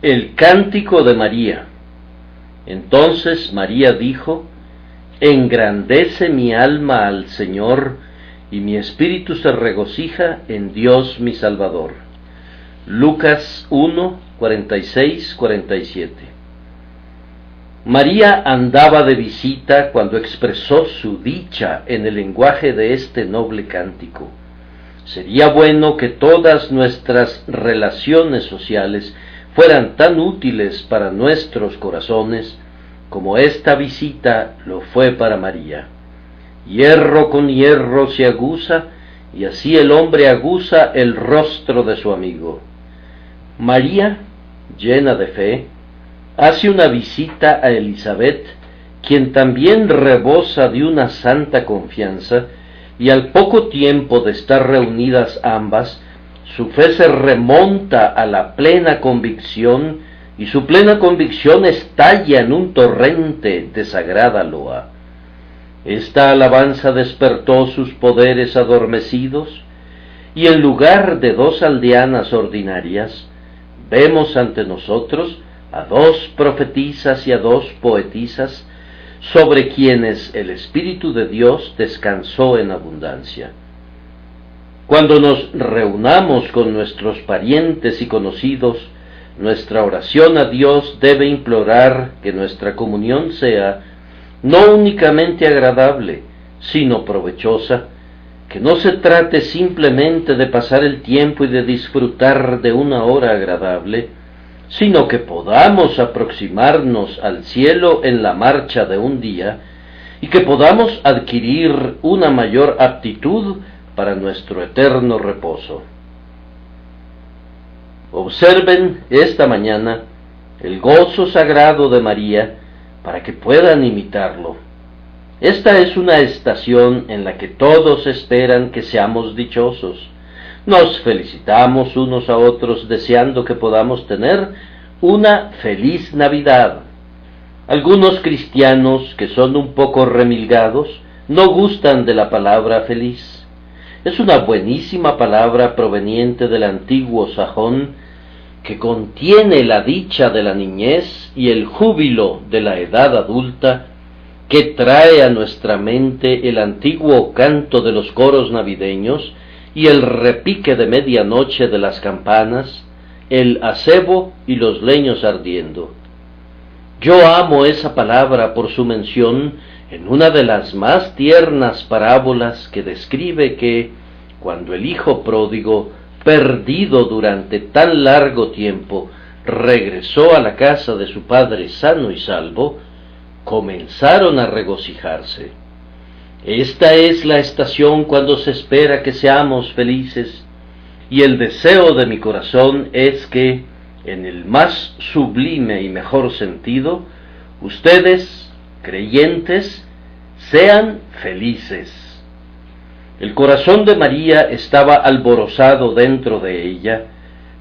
El cántico de María. Entonces María dijo, Engrandece mi alma al Señor, y mi espíritu se regocija en Dios mi Salvador. Lucas 1, 46, 47. María andaba de visita cuando expresó su dicha en el lenguaje de este noble cántico. Sería bueno que todas nuestras relaciones sociales fueran tan útiles para nuestros corazones como esta visita lo fue para María. Hierro con hierro se aguza, y así el hombre aguza el rostro de su amigo. María, llena de fe, hace una visita a Elizabeth, quien también rebosa de una santa confianza, y al poco tiempo de estar reunidas ambas, su fe se remonta a la plena convicción y su plena convicción estalla en un torrente de sagrada loa. Esta alabanza despertó sus poderes adormecidos y en lugar de dos aldeanas ordinarias, vemos ante nosotros a dos profetisas y a dos poetisas sobre quienes el Espíritu de Dios descansó en abundancia. Cuando nos reunamos con nuestros parientes y conocidos, nuestra oración a Dios debe implorar que nuestra comunión sea no únicamente agradable, sino provechosa, que no se trate simplemente de pasar el tiempo y de disfrutar de una hora agradable, sino que podamos aproximarnos al cielo en la marcha de un día y que podamos adquirir una mayor aptitud para nuestro eterno reposo. Observen esta mañana el gozo sagrado de María para que puedan imitarlo. Esta es una estación en la que todos esperan que seamos dichosos. Nos felicitamos unos a otros deseando que podamos tener una feliz Navidad. Algunos cristianos que son un poco remilgados no gustan de la palabra feliz es una buenísima palabra proveniente del antiguo sajón que contiene la dicha de la niñez y el júbilo de la edad adulta, que trae a nuestra mente el antiguo canto de los coros navideños y el repique de medianoche de las campanas, el acebo y los leños ardiendo. Yo amo esa palabra por su mención en una de las más tiernas parábolas que describe que, cuando el hijo pródigo, perdido durante tan largo tiempo, regresó a la casa de su padre sano y salvo, comenzaron a regocijarse. Esta es la estación cuando se espera que seamos felices, y el deseo de mi corazón es que, en el más sublime y mejor sentido, ustedes creyentes sean felices. El corazón de María estaba alborozado dentro de ella,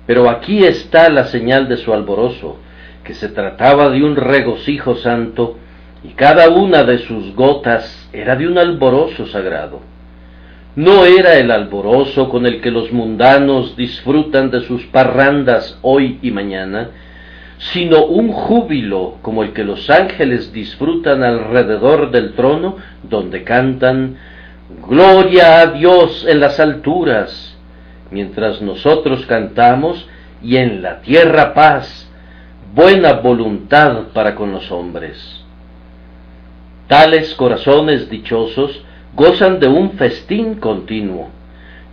pero aquí está la señal de su alborozo, que se trataba de un regocijo santo, y cada una de sus gotas era de un alborozo sagrado. No era el alborozo con el que los mundanos disfrutan de sus parrandas hoy y mañana, sino un júbilo como el que los ángeles disfrutan alrededor del trono, donde cantan Gloria a Dios en las alturas, mientras nosotros cantamos, y en la tierra paz, buena voluntad para con los hombres. Tales corazones dichosos gozan de un festín continuo.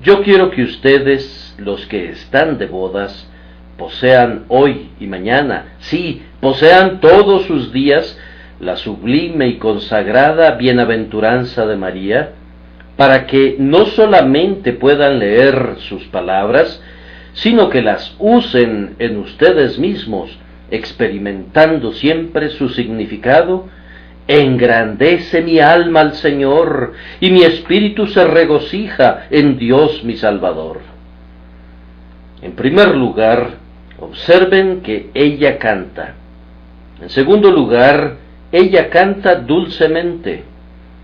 Yo quiero que ustedes, los que están de bodas, posean hoy y mañana, sí, posean todos sus días la sublime y consagrada bienaventuranza de María, para que no solamente puedan leer sus palabras, sino que las usen en ustedes mismos, experimentando siempre su significado, engrandece mi alma al Señor, y mi espíritu se regocija en Dios mi Salvador. En primer lugar, Observen que ella canta. En segundo lugar, ella canta dulcemente.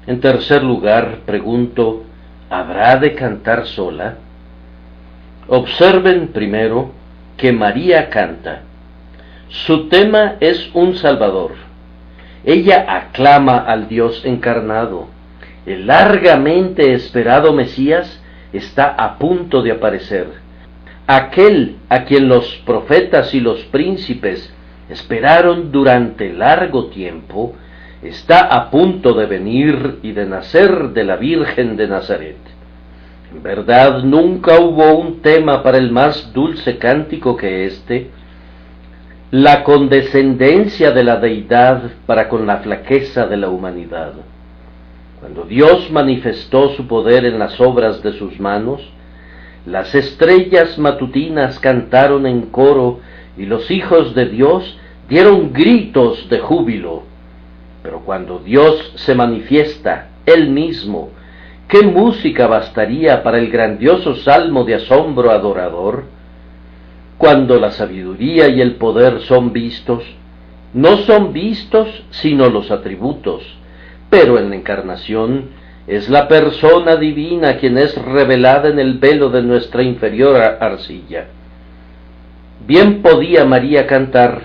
En tercer lugar, pregunto, ¿habrá de cantar sola? Observen primero que María canta. Su tema es un Salvador. Ella aclama al Dios encarnado. El largamente esperado Mesías está a punto de aparecer. Aquel a quien los profetas y los príncipes esperaron durante largo tiempo, está a punto de venir y de nacer de la Virgen de Nazaret. En verdad nunca hubo un tema para el más dulce cántico que éste, la condescendencia de la deidad para con la flaqueza de la humanidad. Cuando Dios manifestó su poder en las obras de sus manos, las estrellas matutinas cantaron en coro y los hijos de Dios dieron gritos de júbilo. Pero cuando Dios se manifiesta Él mismo, ¿qué música bastaría para el grandioso salmo de asombro adorador? Cuando la sabiduría y el poder son vistos, no son vistos sino los atributos, pero en la encarnación es la persona divina quien es revelada en el velo de nuestra inferior arcilla. Bien podía María cantar,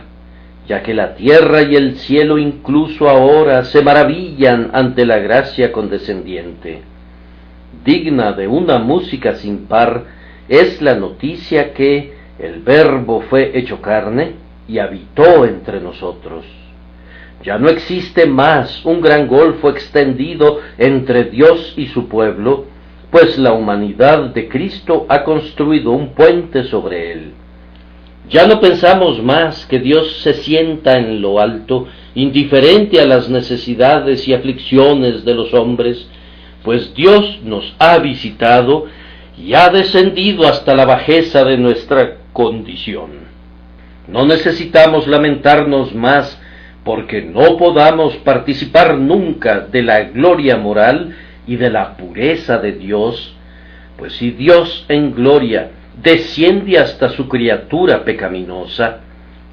ya que la tierra y el cielo incluso ahora se maravillan ante la gracia condescendiente. Digna de una música sin par es la noticia que el Verbo fue hecho carne y habitó entre nosotros. Ya no existe más un gran golfo extendido entre Dios y su pueblo, pues la humanidad de Cristo ha construido un puente sobre él. Ya no pensamos más que Dios se sienta en lo alto, indiferente a las necesidades y aflicciones de los hombres, pues Dios nos ha visitado y ha descendido hasta la bajeza de nuestra condición. No necesitamos lamentarnos más porque no podamos participar nunca de la gloria moral y de la pureza de Dios, pues si Dios en gloria desciende hasta su criatura pecaminosa,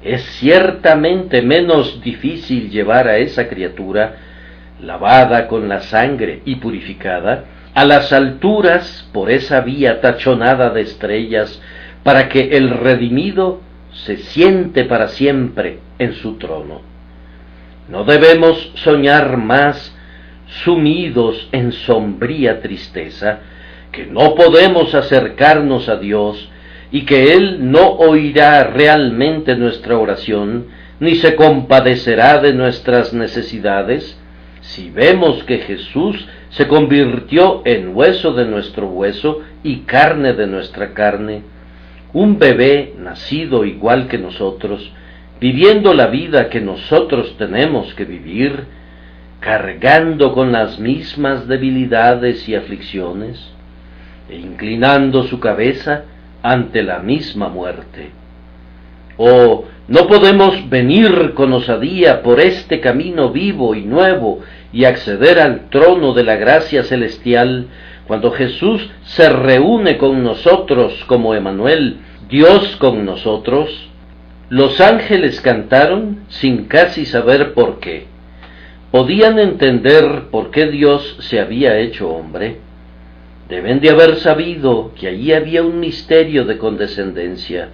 es ciertamente menos difícil llevar a esa criatura, lavada con la sangre y purificada, a las alturas por esa vía tachonada de estrellas para que el redimido se siente para siempre en su trono. No debemos soñar más sumidos en sombría tristeza, que no podemos acercarnos a Dios y que Él no oirá realmente nuestra oración, ni se compadecerá de nuestras necesidades, si vemos que Jesús se convirtió en hueso de nuestro hueso y carne de nuestra carne, un bebé nacido igual que nosotros, viviendo la vida que nosotros tenemos que vivir, cargando con las mismas debilidades y aflicciones, e inclinando su cabeza ante la misma muerte. Oh, no podemos venir con osadía por este camino vivo y nuevo y acceder al trono de la gracia celestial cuando Jesús se reúne con nosotros como Emanuel, Dios con nosotros, los ángeles cantaron sin casi saber por qué. Podían entender por qué Dios se había hecho hombre. Deben de haber sabido que allí había un misterio de condescendencia,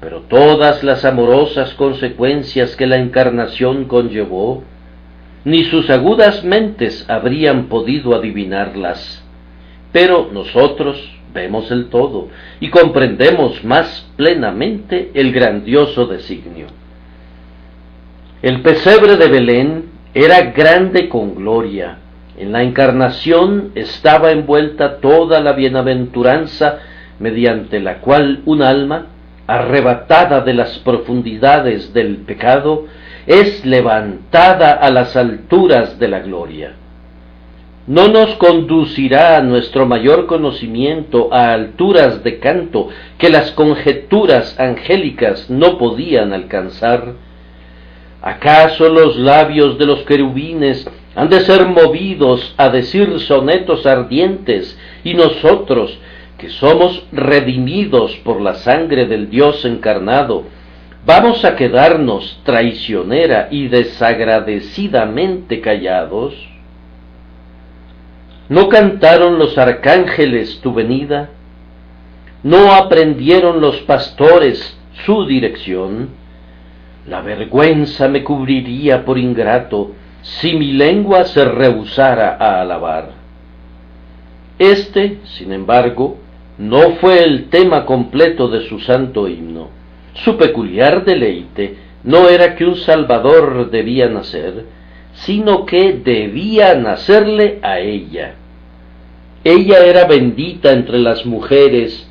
pero todas las amorosas consecuencias que la encarnación conllevó, ni sus agudas mentes habrían podido adivinarlas. Pero nosotros vemos el todo y comprendemos más plenamente el grandioso designio. El pesebre de Belén era grande con gloria. En la encarnación estaba envuelta toda la bienaventuranza mediante la cual un alma, arrebatada de las profundidades del pecado, es levantada a las alturas de la gloria no nos conducirá a nuestro mayor conocimiento a alturas de canto que las conjeturas angélicas no podían alcanzar? ¿Acaso los labios de los querubines han de ser movidos a decir sonetos ardientes y nosotros, que somos redimidos por la sangre del Dios encarnado, vamos a quedarnos traicionera y desagradecidamente callados? ¿No cantaron los arcángeles tu venida? ¿No aprendieron los pastores su dirección? La vergüenza me cubriría por ingrato si mi lengua se rehusara a alabar. Este, sin embargo, no fue el tema completo de su santo himno. Su peculiar deleite no era que un Salvador debía nacer, sino que debía nacerle a ella. Ella era bendita entre las mujeres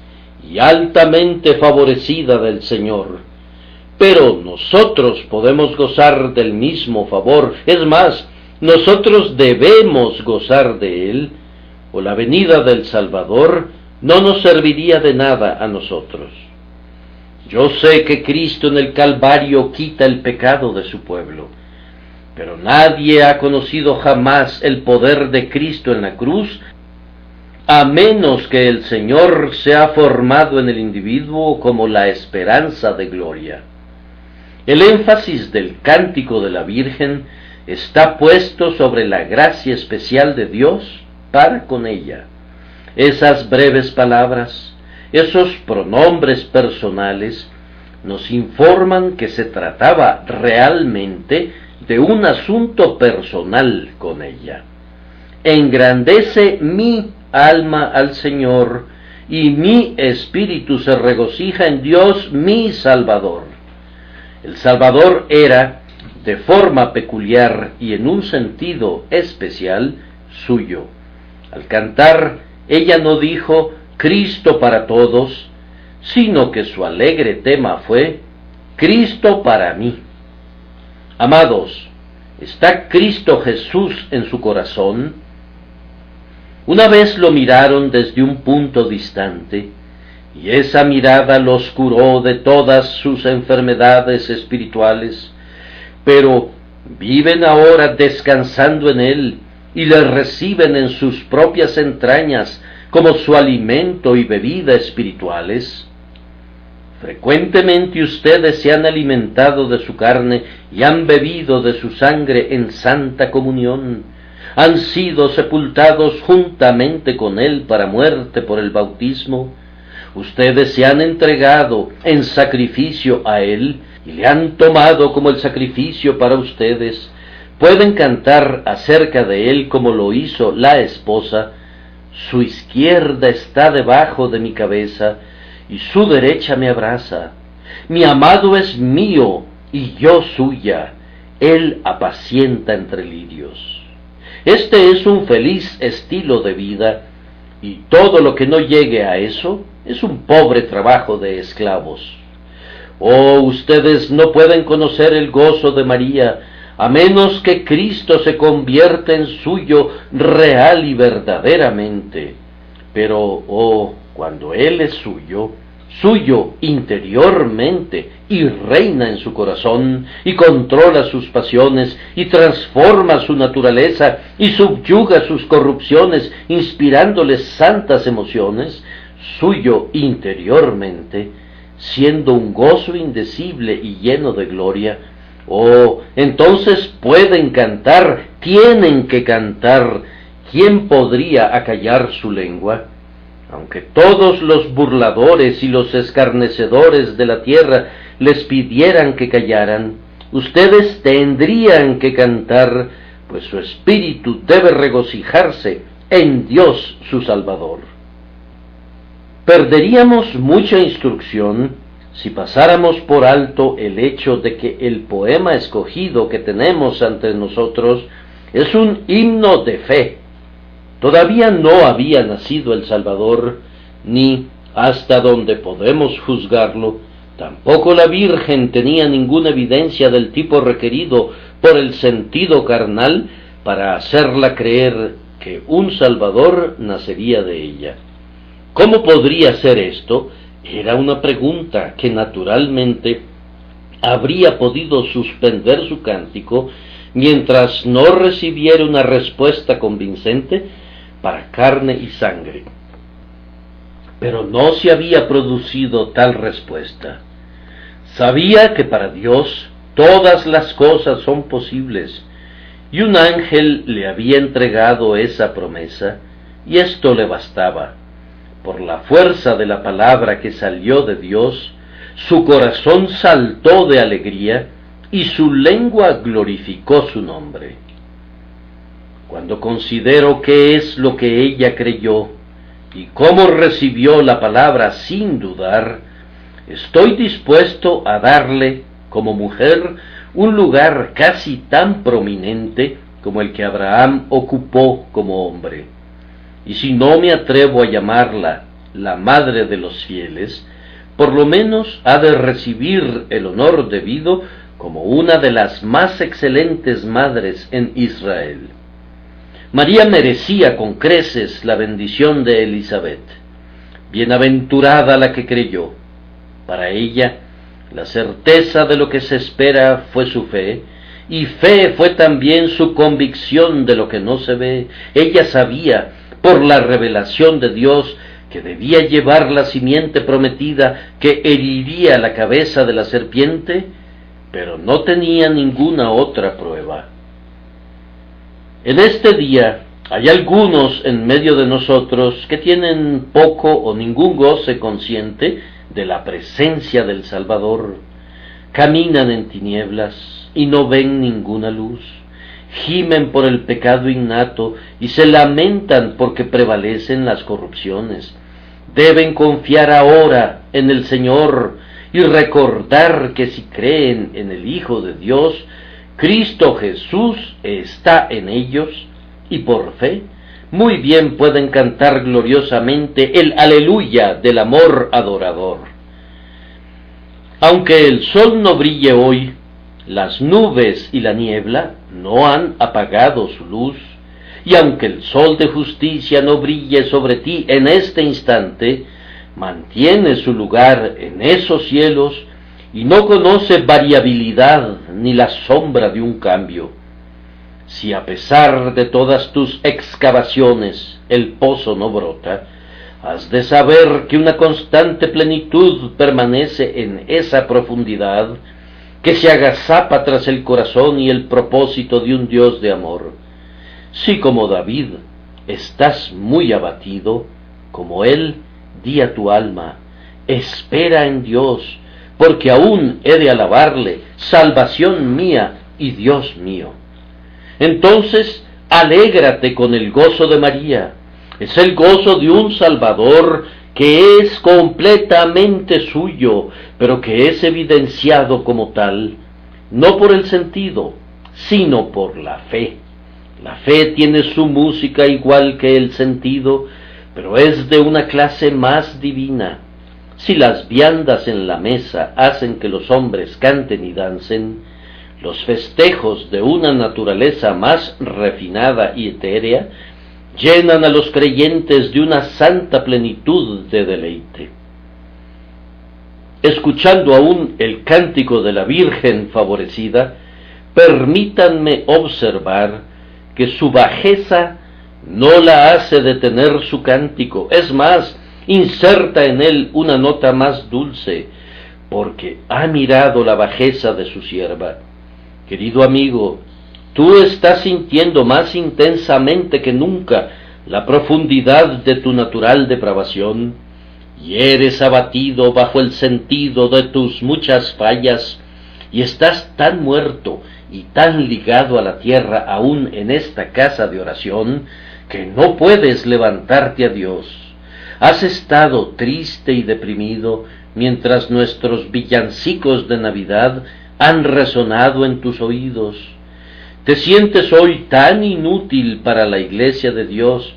y altamente favorecida del Señor. Pero nosotros podemos gozar del mismo favor, es más, nosotros debemos gozar de él, o la venida del Salvador no nos serviría de nada a nosotros. Yo sé que Cristo en el Calvario quita el pecado de su pueblo, pero nadie ha conocido jamás el poder de Cristo en la cruz a menos que el Señor sea formado en el individuo como la esperanza de gloria. El énfasis del cántico de la Virgen está puesto sobre la gracia especial de Dios para con ella. Esas breves palabras, esos pronombres personales, nos informan que se trataba realmente de un asunto personal con ella. Engrandece mi alma al Señor, y mi espíritu se regocija en Dios mi Salvador. El Salvador era, de forma peculiar y en un sentido especial, suyo. Al cantar, ella no dijo Cristo para todos, sino que su alegre tema fue Cristo para mí. Amados, ¿está Cristo Jesús en su corazón? Una vez lo miraron desde un punto distante, y esa mirada los curó de todas sus enfermedades espirituales, pero viven ahora descansando en Él y le reciben en sus propias entrañas como su alimento y bebida espirituales. Frecuentemente ustedes se han alimentado de su carne y han bebido de su sangre en santa comunión, han sido sepultados juntamente con Él para muerte por el bautismo, ustedes se han entregado en sacrificio a Él y le han tomado como el sacrificio para ustedes, pueden cantar acerca de Él como lo hizo la esposa, su izquierda está debajo de mi cabeza y su derecha me abraza. Mi amado es mío y yo suya, Él apacienta entre lirios. Este es un feliz estilo de vida y todo lo que no llegue a eso es un pobre trabajo de esclavos. Oh, ustedes no pueden conocer el gozo de María a menos que Cristo se convierta en suyo real y verdaderamente. Pero, oh, cuando Él es suyo, suyo interiormente y reina en su corazón y controla sus pasiones y transforma su naturaleza y subyuga sus corrupciones inspirándoles santas emociones, suyo interiormente, siendo un gozo indecible y lleno de gloria, oh, entonces pueden cantar, tienen que cantar, ¿quién podría acallar su lengua? Aunque todos los burladores y los escarnecedores de la tierra les pidieran que callaran, ustedes tendrían que cantar, pues su espíritu debe regocijarse en Dios su Salvador. Perderíamos mucha instrucción si pasáramos por alto el hecho de que el poema escogido que tenemos ante nosotros es un himno de fe, Todavía no había nacido el Salvador, ni, hasta donde podemos juzgarlo, tampoco la Virgen tenía ninguna evidencia del tipo requerido por el sentido carnal para hacerla creer que un Salvador nacería de ella. ¿Cómo podría ser esto? Era una pregunta que naturalmente habría podido suspender su cántico mientras no recibiera una respuesta convincente para carne y sangre. Pero no se había producido tal respuesta. Sabía que para Dios todas las cosas son posibles, y un ángel le había entregado esa promesa, y esto le bastaba. Por la fuerza de la palabra que salió de Dios, su corazón saltó de alegría, y su lengua glorificó su nombre. Cuando considero qué es lo que ella creyó y cómo recibió la palabra sin dudar, estoy dispuesto a darle, como mujer, un lugar casi tan prominente como el que Abraham ocupó como hombre. Y si no me atrevo a llamarla la madre de los fieles, por lo menos ha de recibir el honor debido como una de las más excelentes madres en Israel. María merecía con creces la bendición de Elizabeth. Bienaventurada la que creyó. Para ella, la certeza de lo que se espera fue su fe, y fe fue también su convicción de lo que no se ve. Ella sabía, por la revelación de Dios, que debía llevar la simiente prometida que heriría la cabeza de la serpiente, pero no tenía ninguna otra prueba. En este día hay algunos en medio de nosotros que tienen poco o ningún goce consciente de la presencia del Salvador, caminan en tinieblas y no ven ninguna luz, gimen por el pecado innato y se lamentan porque prevalecen las corrupciones, deben confiar ahora en el Señor y recordar que si creen en el Hijo de Dios, Cristo Jesús está en ellos y por fe muy bien pueden cantar gloriosamente el aleluya del amor adorador. Aunque el sol no brille hoy, las nubes y la niebla no han apagado su luz, y aunque el sol de justicia no brille sobre ti en este instante, mantiene su lugar en esos cielos y no conoce variabilidad ni la sombra de un cambio. Si a pesar de todas tus excavaciones el pozo no brota, has de saber que una constante plenitud permanece en esa profundidad que se agazapa tras el corazón y el propósito de un Dios de amor. Si como David estás muy abatido, como él, di a tu alma, espera en Dios, porque aún he de alabarle, salvación mía y Dios mío. Entonces, alégrate con el gozo de María. Es el gozo de un Salvador que es completamente suyo, pero que es evidenciado como tal, no por el sentido, sino por la fe. La fe tiene su música igual que el sentido, pero es de una clase más divina. Si las viandas en la mesa hacen que los hombres canten y dancen, los festejos de una naturaleza más refinada y etérea llenan a los creyentes de una santa plenitud de deleite. Escuchando aún el cántico de la Virgen favorecida, permítanme observar que su bajeza no la hace detener su cántico, es más, inserta en él una nota más dulce, porque ha mirado la bajeza de su sierva. Querido amigo, tú estás sintiendo más intensamente que nunca la profundidad de tu natural depravación, y eres abatido bajo el sentido de tus muchas fallas, y estás tan muerto y tan ligado a la tierra aún en esta casa de oración, que no puedes levantarte a Dios. Has estado triste y deprimido mientras nuestros villancicos de Navidad han resonado en tus oídos. Te sientes hoy tan inútil para la iglesia de Dios,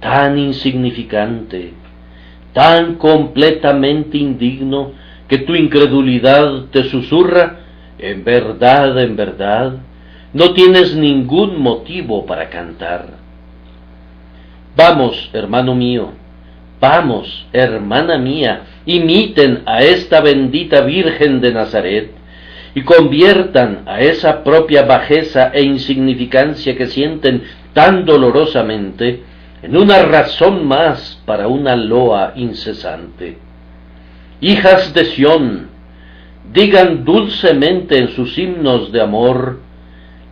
tan insignificante, tan completamente indigno, que tu incredulidad te susurra en verdad, en verdad, no tienes ningún motivo para cantar. Vamos, hermano mío, vamos, hermana mía, imiten a esta bendita Virgen de Nazaret y conviertan a esa propia bajeza e insignificancia que sienten tan dolorosamente en una razón más para una loa incesante. Hijas de Sión, digan dulcemente en sus himnos de amor,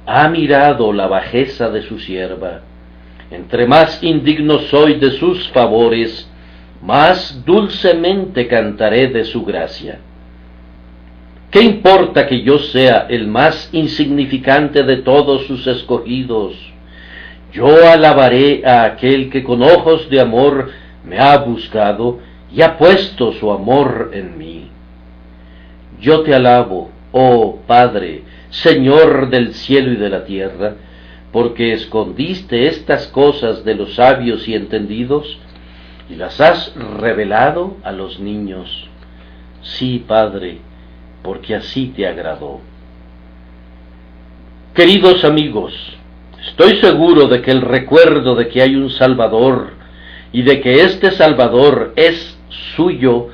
ha mirado la bajeza de su sierva. Entre más indigno soy de sus favores, más dulcemente cantaré de su gracia. ¿Qué importa que yo sea el más insignificante de todos sus escogidos? Yo alabaré a aquel que con ojos de amor me ha buscado y ha puesto su amor en mí. Yo te alabo, oh Padre, Señor del cielo y de la tierra, porque escondiste estas cosas de los sabios y entendidos y las has revelado a los niños. Sí, Padre, porque así te agradó. Queridos amigos, estoy seguro de que el recuerdo de que hay un Salvador y de que este Salvador es suyo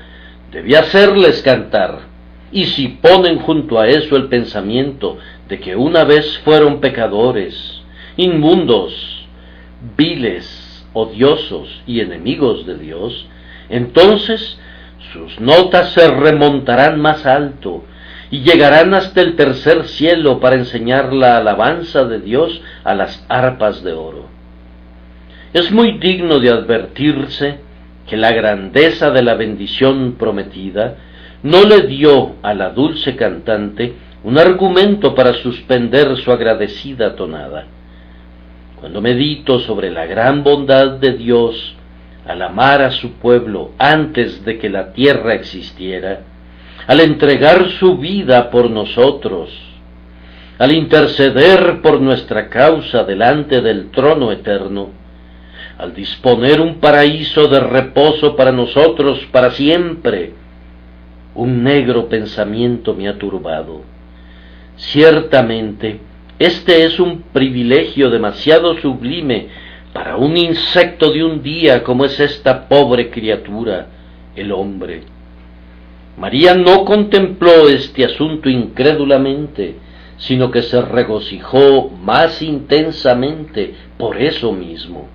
debía hacerles cantar. Y si ponen junto a eso el pensamiento de que una vez fueron pecadores, inmundos, viles, odiosos y enemigos de Dios, entonces sus notas se remontarán más alto y llegarán hasta el tercer cielo para enseñar la alabanza de Dios a las arpas de oro. Es muy digno de advertirse que la grandeza de la bendición prometida no le dio a la dulce cantante un argumento para suspender su agradecida tonada. Cuando medito sobre la gran bondad de Dios al amar a su pueblo antes de que la tierra existiera, al entregar su vida por nosotros, al interceder por nuestra causa delante del trono eterno, al disponer un paraíso de reposo para nosotros para siempre, un negro pensamiento me ha turbado. Ciertamente, este es un privilegio demasiado sublime para un insecto de un día como es esta pobre criatura, el hombre. María no contempló este asunto incrédulamente, sino que se regocijó más intensamente por eso mismo,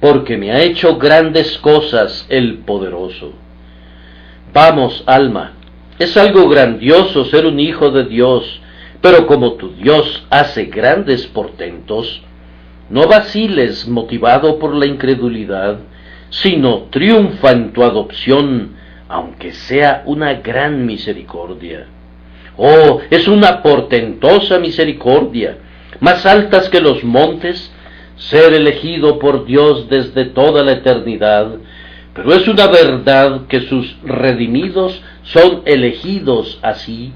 porque me ha hecho grandes cosas el poderoso. Vamos, alma, es algo grandioso ser un hijo de Dios, pero como tu Dios hace grandes portentos, no vaciles motivado por la incredulidad, sino triunfa en tu adopción, aunque sea una gran misericordia. Oh, es una portentosa misericordia, más altas que los montes, ser elegido por Dios desde toda la eternidad, pero es una verdad que sus redimidos son elegidos así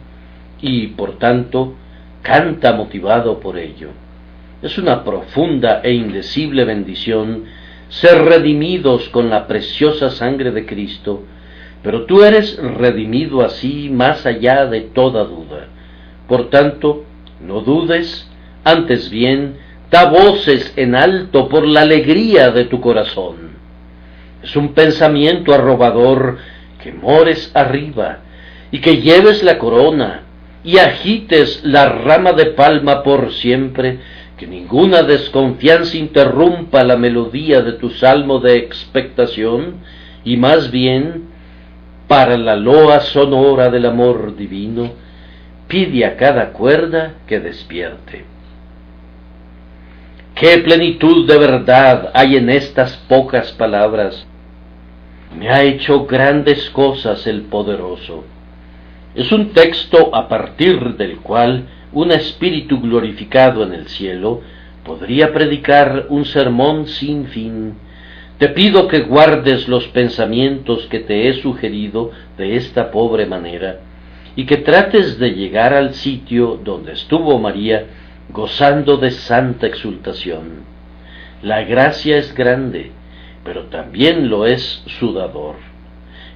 y, por tanto, canta motivado por ello. Es una profunda e indecible bendición ser redimidos con la preciosa sangre de Cristo, pero tú eres redimido así más allá de toda duda. Por tanto, no dudes, antes bien, da voces en alto por la alegría de tu corazón. Es un pensamiento arrobador que mores arriba y que lleves la corona y agites la rama de palma por siempre que ninguna desconfianza interrumpa la melodía de tu salmo de expectación, y más bien, para la loa sonora del amor divino, pide a cada cuerda que despierte. Qué plenitud de verdad hay en estas pocas palabras. Me ha hecho grandes cosas el poderoso. Es un texto a partir del cual un espíritu glorificado en el cielo podría predicar un sermón sin fin. Te pido que guardes los pensamientos que te he sugerido de esta pobre manera, y que trates de llegar al sitio donde estuvo María gozando de santa exultación. La gracia es grande, pero también lo es sudador.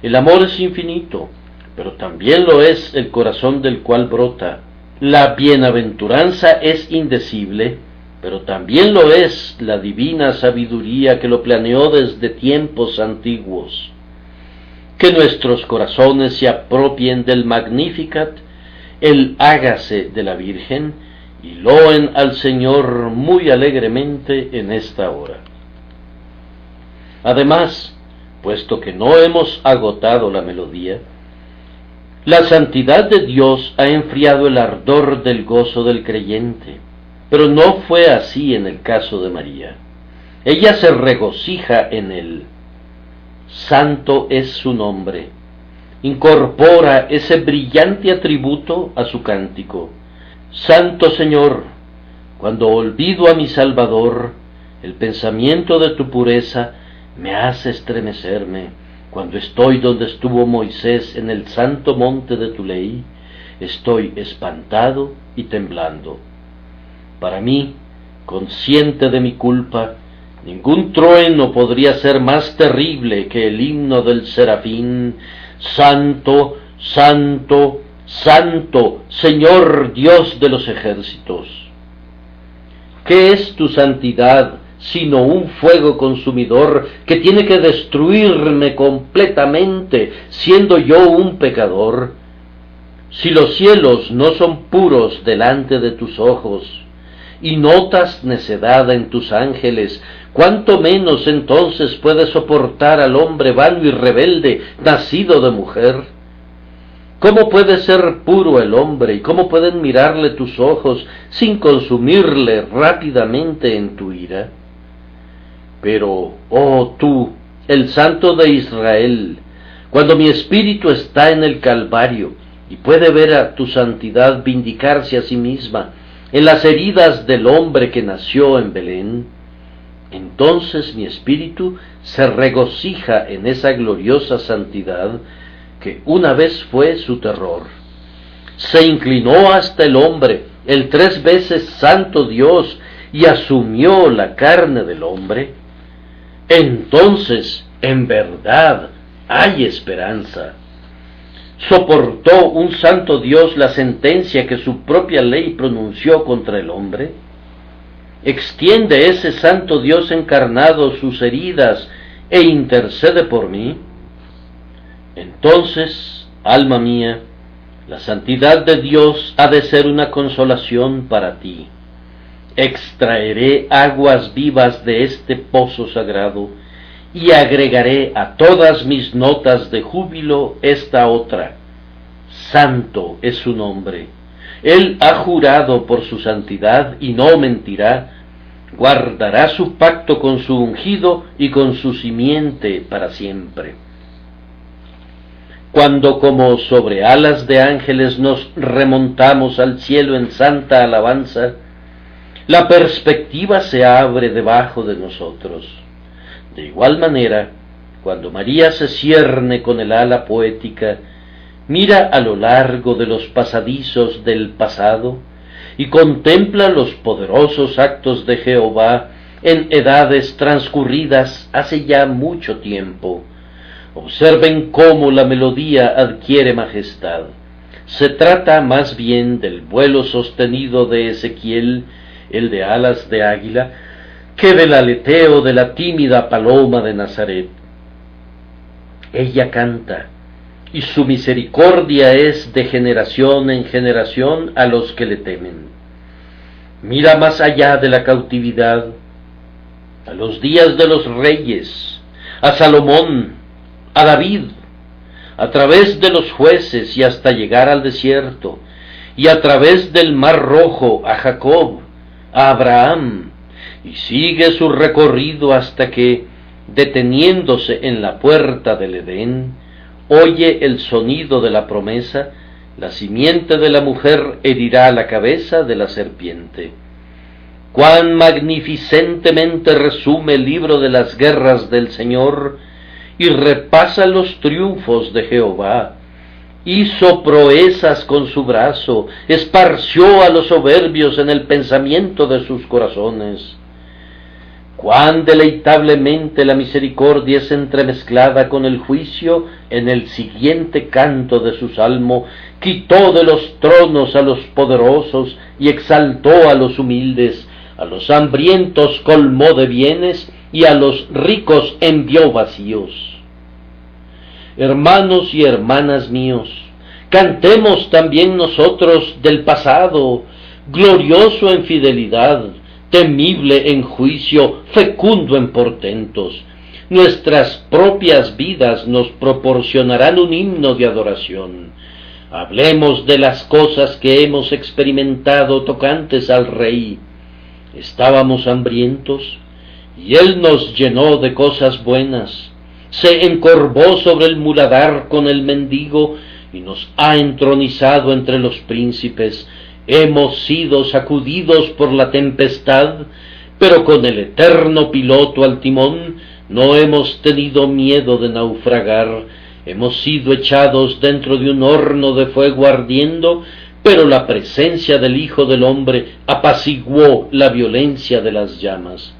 El amor es infinito, pero también lo es el corazón del cual brota la bienaventuranza es indecible, pero también lo es la divina sabiduría que lo planeó desde tiempos antiguos. Que nuestros corazones se apropien del Magnificat, el hágase de la Virgen, y loen al Señor muy alegremente en esta hora. Además, puesto que no hemos agotado la melodía, la santidad de Dios ha enfriado el ardor del gozo del creyente, pero no fue así en el caso de María. Ella se regocija en él. Santo es su nombre, incorpora ese brillante atributo a su cántico. Santo Señor, cuando olvido a mi Salvador, el pensamiento de tu pureza me hace estremecerme. Cuando estoy donde estuvo Moisés en el santo monte de tu ley, estoy espantado y temblando. Para mí, consciente de mi culpa, ningún trueno podría ser más terrible que el himno del serafín, Santo, Santo, Santo, Señor Dios de los ejércitos. ¿Qué es tu santidad sino un fuego consumidor que tiene que destruirme completamente, siendo yo un pecador? Si los cielos no son puros delante de tus ojos, y notas necedad en tus ángeles, cuánto menos entonces puede soportar al hombre vano y rebelde, nacido de mujer. ¿Cómo puede ser puro el hombre y cómo pueden mirarle tus ojos sin consumirle rápidamente en tu ira? Pero, oh tú, el Santo de Israel, cuando mi espíritu está en el Calvario y puede ver a tu santidad vindicarse a sí misma en las heridas del hombre que nació en Belén, entonces mi espíritu se regocija en esa gloriosa santidad que una vez fue su terror. Se inclinó hasta el hombre, el tres veces santo Dios, y asumió la carne del hombre. Entonces, en verdad, hay esperanza. ¿Soportó un santo Dios la sentencia que su propia ley pronunció contra el hombre? ¿Extiende ese santo Dios encarnado sus heridas e intercede por mí? Entonces, alma mía, la santidad de Dios ha de ser una consolación para ti. Extraeré aguas vivas de este pozo sagrado y agregaré a todas mis notas de júbilo esta otra. Santo es su nombre. Él ha jurado por su santidad y no mentirá. Guardará su pacto con su ungido y con su simiente para siempre. Cuando como sobre alas de ángeles nos remontamos al cielo en santa alabanza, la perspectiva se abre debajo de nosotros. De igual manera, cuando María se cierne con el ala poética, mira a lo largo de los pasadizos del pasado y contempla los poderosos actos de Jehová en edades transcurridas hace ya mucho tiempo. Observen cómo la melodía adquiere majestad. Se trata más bien del vuelo sostenido de Ezequiel el de alas de águila, que del aleteo de la tímida paloma de Nazaret. Ella canta, y su misericordia es de generación en generación a los que le temen. Mira más allá de la cautividad, a los días de los reyes, a Salomón, a David, a través de los jueces y hasta llegar al desierto, y a través del mar rojo a Jacob, Abraham y sigue su recorrido hasta que, deteniéndose en la puerta del Edén, oye el sonido de la promesa, la simiente de la mujer herirá la cabeza de la serpiente. Cuán magnificentemente resume el libro de las guerras del Señor y repasa los triunfos de Jehová, hizo proezas con su brazo, esparció a los soberbios en el pensamiento de sus corazones. Cuán deleitablemente la misericordia es entremezclada con el juicio en el siguiente canto de su salmo, quitó de los tronos a los poderosos y exaltó a los humildes, a los hambrientos colmó de bienes y a los ricos envió vacíos hermanos y hermanas míos, cantemos también nosotros del pasado, glorioso en fidelidad, temible en juicio, fecundo en portentos. Nuestras propias vidas nos proporcionarán un himno de adoración. Hablemos de las cosas que hemos experimentado tocantes al Rey. Estábamos hambrientos y Él nos llenó de cosas buenas se encorvó sobre el muladar con el mendigo y nos ha entronizado entre los príncipes. Hemos sido sacudidos por la tempestad, pero con el eterno piloto al timón no hemos tenido miedo de naufragar. Hemos sido echados dentro de un horno de fuego ardiendo, pero la presencia del Hijo del Hombre apaciguó la violencia de las llamas.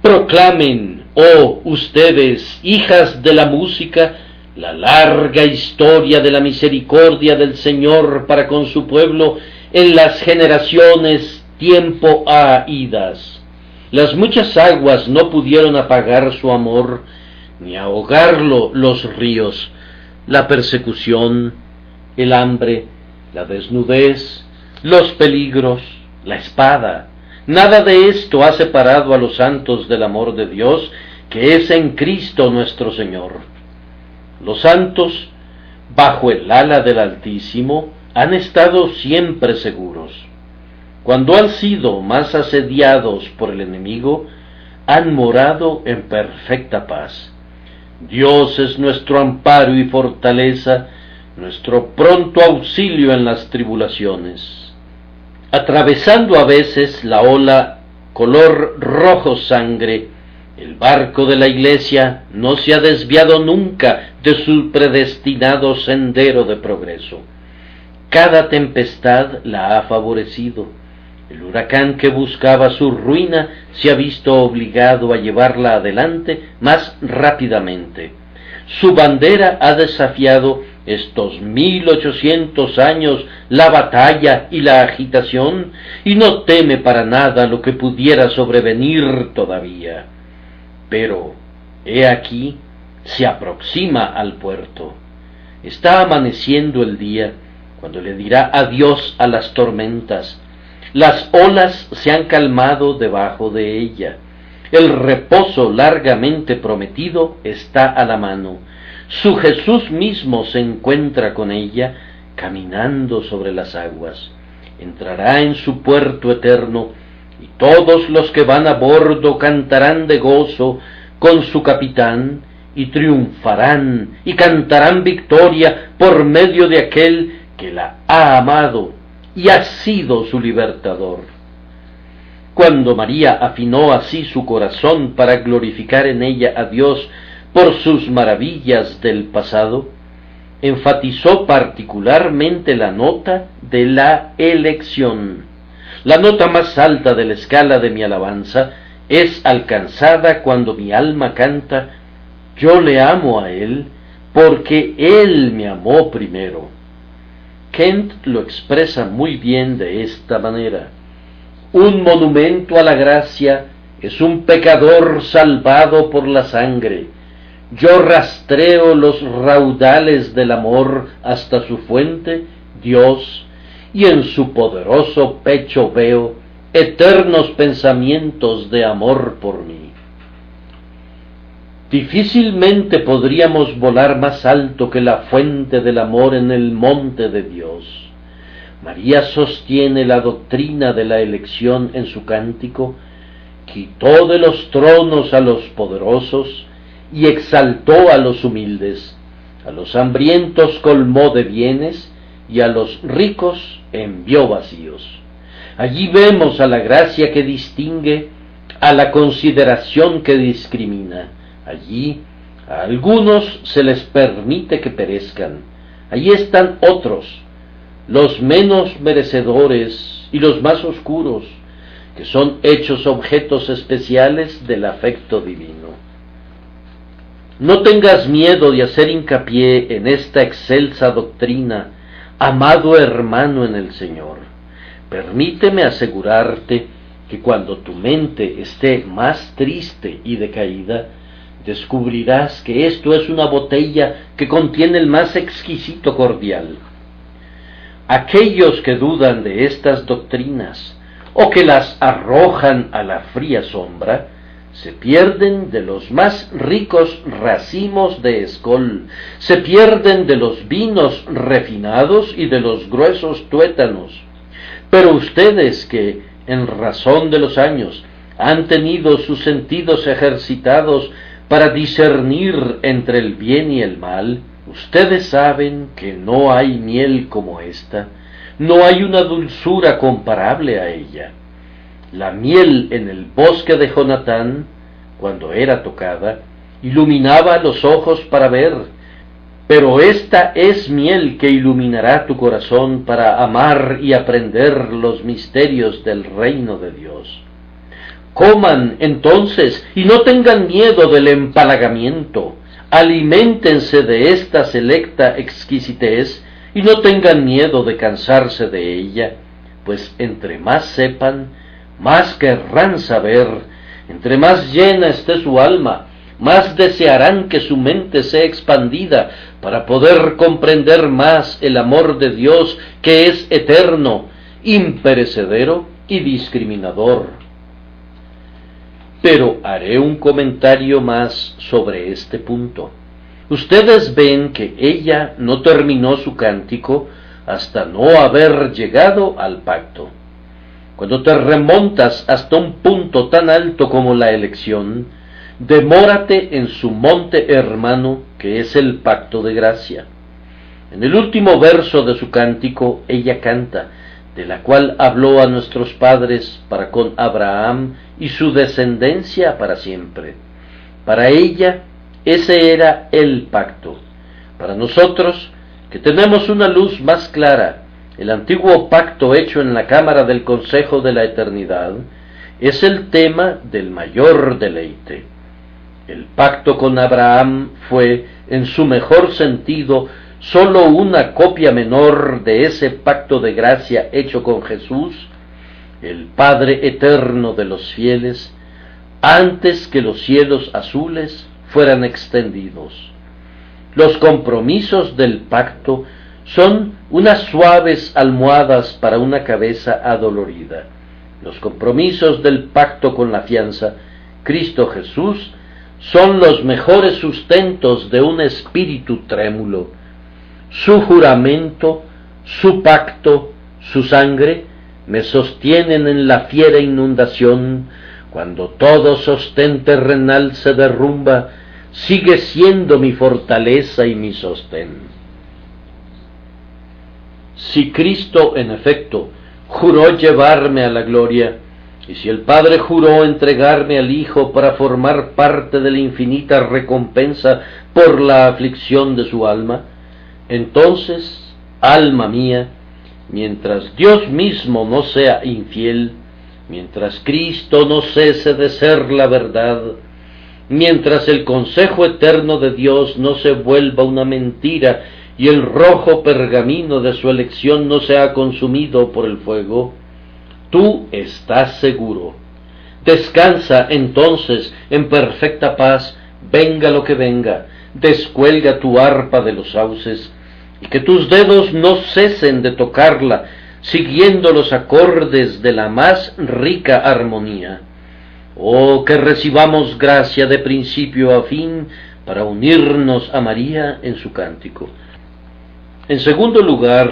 Proclamen, oh ustedes, hijas de la música, la larga historia de la misericordia del Señor para con su pueblo en las generaciones tiempo a idas. Las muchas aguas no pudieron apagar su amor, ni ahogarlo los ríos, la persecución, el hambre, la desnudez, los peligros, la espada, Nada de esto ha separado a los santos del amor de Dios, que es en Cristo nuestro Señor. Los santos, bajo el ala del Altísimo, han estado siempre seguros. Cuando han sido más asediados por el enemigo, han morado en perfecta paz. Dios es nuestro amparo y fortaleza, nuestro pronto auxilio en las tribulaciones atravesando a veces la ola color rojo sangre, el barco de la iglesia no se ha desviado nunca de su predestinado sendero de progreso. Cada tempestad la ha favorecido. El huracán que buscaba su ruina se ha visto obligado a llevarla adelante más rápidamente. Su bandera ha desafiado estos mil ochocientos años la batalla y la agitación, y no teme para nada lo que pudiera sobrevenir todavía. Pero, he aquí, se aproxima al puerto. Está amaneciendo el día, cuando le dirá adiós a las tormentas. Las olas se han calmado debajo de ella. El reposo largamente prometido está a la mano su Jesús mismo se encuentra con ella caminando sobre las aguas. Entrará en su puerto eterno y todos los que van a bordo cantarán de gozo con su capitán y triunfarán y cantarán victoria por medio de aquel que la ha amado y ha sido su libertador. Cuando María afinó así su corazón para glorificar en ella a Dios por sus maravillas del pasado, enfatizó particularmente la nota de la elección. La nota más alta de la escala de mi alabanza es alcanzada cuando mi alma canta Yo le amo a Él porque Él me amó primero. Kent lo expresa muy bien de esta manera. Un monumento a la gracia es un pecador salvado por la sangre, yo rastreo los raudales del amor hasta su fuente, Dios, y en su poderoso pecho veo eternos pensamientos de amor por mí. Difícilmente podríamos volar más alto que la fuente del amor en el monte de Dios. María sostiene la doctrina de la elección en su cántico, quitó de los tronos a los poderosos, y exaltó a los humildes, a los hambrientos colmó de bienes, y a los ricos envió vacíos. Allí vemos a la gracia que distingue, a la consideración que discrimina. Allí a algunos se les permite que perezcan. Allí están otros, los menos merecedores y los más oscuros, que son hechos objetos especiales del afecto divino. No tengas miedo de hacer hincapié en esta excelsa doctrina, amado hermano en el Señor. Permíteme asegurarte que cuando tu mente esté más triste y decaída, descubrirás que esto es una botella que contiene el más exquisito cordial. Aquellos que dudan de estas doctrinas o que las arrojan a la fría sombra, se pierden de los más ricos racimos de escol, se pierden de los vinos refinados y de los gruesos tuétanos. Pero ustedes que, en razón de los años, han tenido sus sentidos ejercitados para discernir entre el bien y el mal, ustedes saben que no hay miel como esta, no hay una dulzura comparable a ella. La miel en el bosque de Jonatán, cuando era tocada, iluminaba los ojos para ver, pero esta es miel que iluminará tu corazón para amar y aprender los misterios del reino de Dios. Coman entonces y no tengan miedo del empalagamiento, aliméntense de esta selecta exquisitez y no tengan miedo de cansarse de ella, pues entre más sepan, más querrán saber, entre más llena esté su alma, más desearán que su mente sea expandida para poder comprender más el amor de Dios que es eterno, imperecedero y discriminador. Pero haré un comentario más sobre este punto. Ustedes ven que ella no terminó su cántico hasta no haber llegado al pacto. Cuando te remontas hasta un punto tan alto como la elección, demórate en su monte hermano, que es el pacto de gracia. En el último verso de su cántico, ella canta, de la cual habló a nuestros padres para con Abraham y su descendencia para siempre. Para ella, ese era el pacto. Para nosotros, que tenemos una luz más clara, el antiguo pacto hecho en la cámara del Consejo de la Eternidad, es el tema del mayor deleite. El pacto con Abraham fue, en su mejor sentido, sólo una copia menor de ese pacto de gracia hecho con Jesús, el Padre eterno de los fieles, antes que los cielos azules fueran extendidos. Los compromisos del pacto son unas suaves almohadas para una cabeza adolorida. Los compromisos del pacto con la fianza, Cristo Jesús, son los mejores sustentos de un espíritu trémulo. Su juramento, su pacto, su sangre, me sostienen en la fiera inundación, cuando todo sostén terrenal se derrumba, sigue siendo mi fortaleza y mi sostén. Si Cristo, en efecto, juró llevarme a la gloria, y si el Padre juró entregarme al Hijo para formar parte de la infinita recompensa por la aflicción de su alma, entonces, alma mía, mientras Dios mismo no sea infiel, mientras Cristo no cese de ser la verdad, mientras el consejo eterno de Dios no se vuelva una mentira y el rojo pergamino de su elección no se ha consumido por el fuego, tú estás seguro. Descansa entonces en perfecta paz, venga lo que venga, descuelga tu arpa de los sauces, y que tus dedos no cesen de tocarla, siguiendo los acordes de la más rica armonía. Oh, que recibamos gracia de principio a fin para unirnos a María en su cántico. En segundo lugar,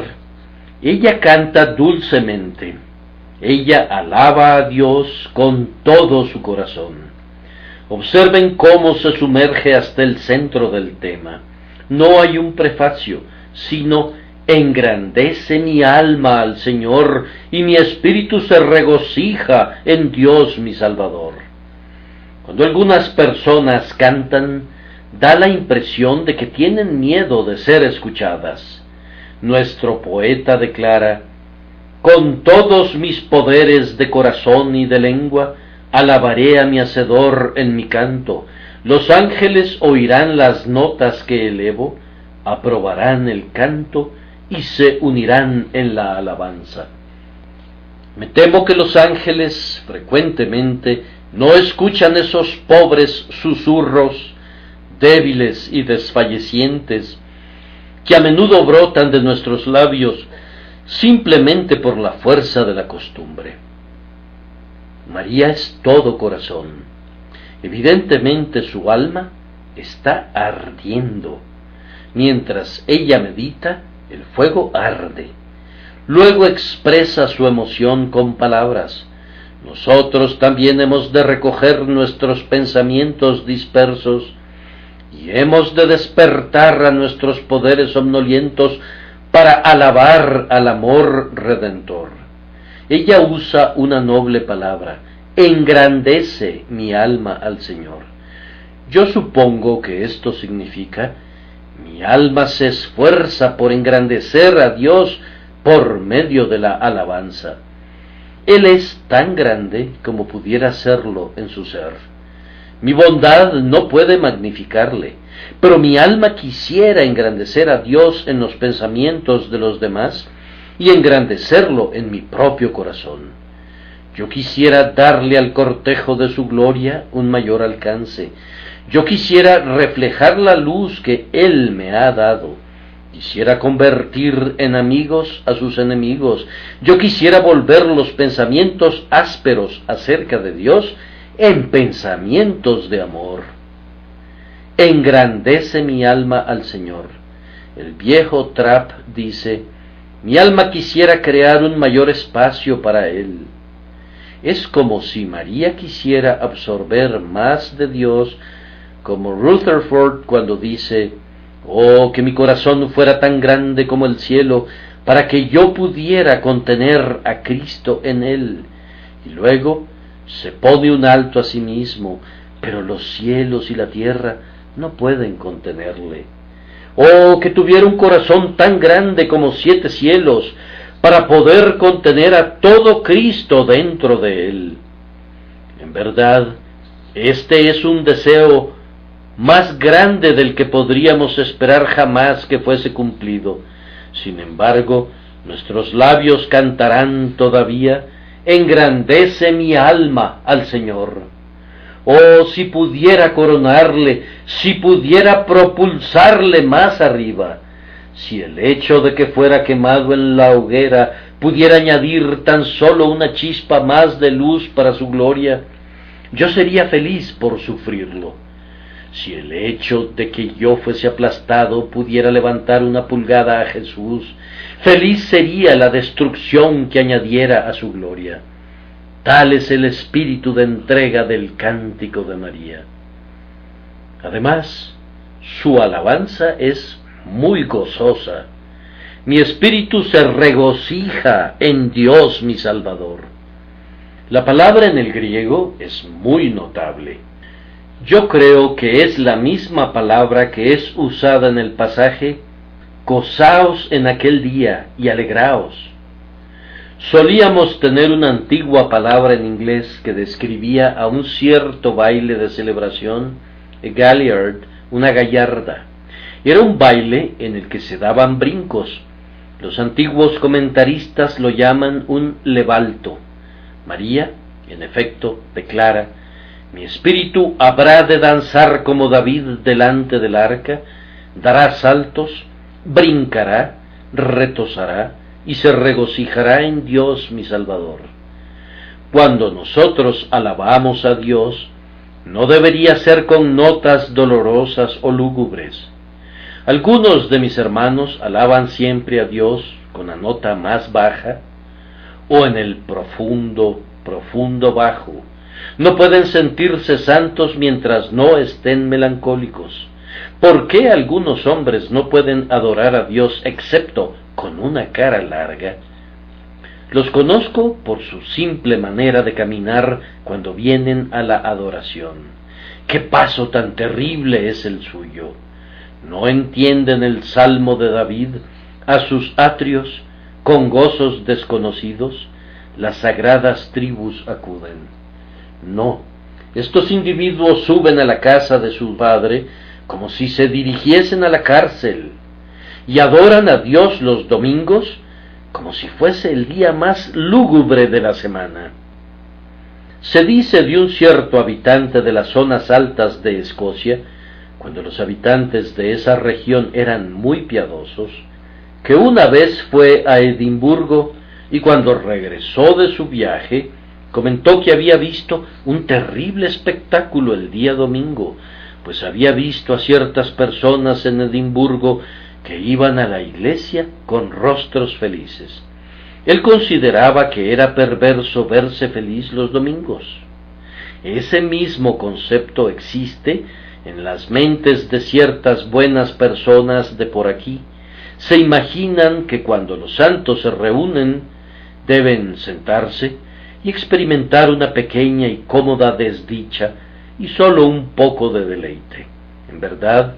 ella canta dulcemente ella alaba a Dios con todo su corazón. Observen cómo se sumerge hasta el centro del tema. No hay un prefacio, sino engrandece mi alma al Señor y mi espíritu se regocija en Dios mi Salvador. Cuando algunas personas cantan, da la impresión de que tienen miedo de ser escuchadas. Nuestro poeta declara, con todos mis poderes de corazón y de lengua, alabaré a mi Hacedor en mi canto. Los ángeles oirán las notas que elevo, aprobarán el canto y se unirán en la alabanza. Me temo que los ángeles frecuentemente no escuchan esos pobres susurros débiles y desfallecientes que a menudo brotan de nuestros labios simplemente por la fuerza de la costumbre. María es todo corazón. Evidentemente su alma está ardiendo. Mientras ella medita, el fuego arde. Luego expresa su emoción con palabras. nosotros también hemos de recoger nuestros pensamientos dispersos y hemos de despertar a nuestros poderes somnolientos para alabar al amor redentor. Ella usa una noble palabra, engrandece mi alma al Señor. Yo supongo que esto significa, mi alma se esfuerza por engrandecer a Dios por medio de la alabanza. Él es tan grande como pudiera serlo en su ser. Mi bondad no puede magnificarle, pero mi alma quisiera engrandecer a Dios en los pensamientos de los demás y engrandecerlo en mi propio corazón. Yo quisiera darle al cortejo de su gloria un mayor alcance. Yo quisiera reflejar la luz que Él me ha dado Quisiera convertir en amigos a sus enemigos. Yo quisiera volver los pensamientos ásperos acerca de Dios en pensamientos de amor. Engrandece mi alma al Señor. El viejo Trapp dice, mi alma quisiera crear un mayor espacio para Él. Es como si María quisiera absorber más de Dios, como Rutherford cuando dice, Oh, que mi corazón fuera tan grande como el cielo, para que yo pudiera contener a Cristo en él. Y luego se pone un alto a sí mismo, pero los cielos y la tierra no pueden contenerle. Oh, que tuviera un corazón tan grande como siete cielos, para poder contener a todo Cristo dentro de él. En verdad, este es un deseo más grande del que podríamos esperar jamás que fuese cumplido. Sin embargo, nuestros labios cantarán todavía, engrandece mi alma al Señor. Oh, si pudiera coronarle, si pudiera propulsarle más arriba, si el hecho de que fuera quemado en la hoguera pudiera añadir tan solo una chispa más de luz para su gloria, yo sería feliz por sufrirlo si el hecho de que yo fuese aplastado pudiera levantar una pulgada a Jesús, feliz sería la destrucción que añadiera a su gloria. Tal es el espíritu de entrega del cántico de María. Además, su alabanza es muy gozosa. Mi espíritu se regocija en Dios mi Salvador. La palabra en el griego es muy notable yo creo que es la misma palabra que es usada en el pasaje Gozaos en aquel día y alegraos. Solíamos tener una antigua palabra en inglés que describía a un cierto baile de celebración, galliard, una gallarda. Era un baile en el que se daban brincos. Los antiguos comentaristas lo llaman un levalto. María, en efecto, declara, mi espíritu habrá de danzar como David delante del arca, dará saltos, brincará, retosará y se regocijará en Dios mi Salvador. Cuando nosotros alabamos a Dios, no debería ser con notas dolorosas o lúgubres. Algunos de mis hermanos alaban siempre a Dios con la nota más baja o en el profundo, profundo bajo, no pueden sentirse santos mientras no estén melancólicos. ¿Por qué algunos hombres no pueden adorar a Dios excepto con una cara larga? Los conozco por su simple manera de caminar cuando vienen a la adoración. ¡Qué paso tan terrible es el suyo! ¿No entienden el salmo de David? A sus atrios, con gozos desconocidos, las sagradas tribus acuden. No, estos individuos suben a la casa de su padre como si se dirigiesen a la cárcel y adoran a Dios los domingos como si fuese el día más lúgubre de la semana. Se dice de un cierto habitante de las zonas altas de Escocia, cuando los habitantes de esa región eran muy piadosos, que una vez fue a Edimburgo y cuando regresó de su viaje, Comentó que había visto un terrible espectáculo el día domingo, pues había visto a ciertas personas en Edimburgo que iban a la iglesia con rostros felices. Él consideraba que era perverso verse feliz los domingos. Ese mismo concepto existe en las mentes de ciertas buenas personas de por aquí. Se imaginan que cuando los santos se reúnen deben sentarse y experimentar una pequeña y cómoda desdicha y sólo un poco de deleite. En verdad,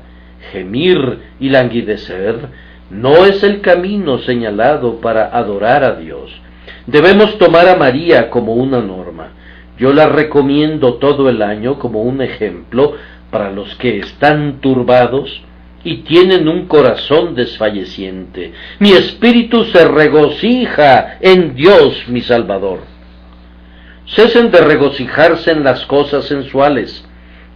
gemir y languidecer no es el camino señalado para adorar a Dios. Debemos tomar a María como una norma. Yo la recomiendo todo el año como un ejemplo para los que están turbados y tienen un corazón desfalleciente. Mi espíritu se regocija en Dios mi Salvador. Cesen de regocijarse en las cosas sensuales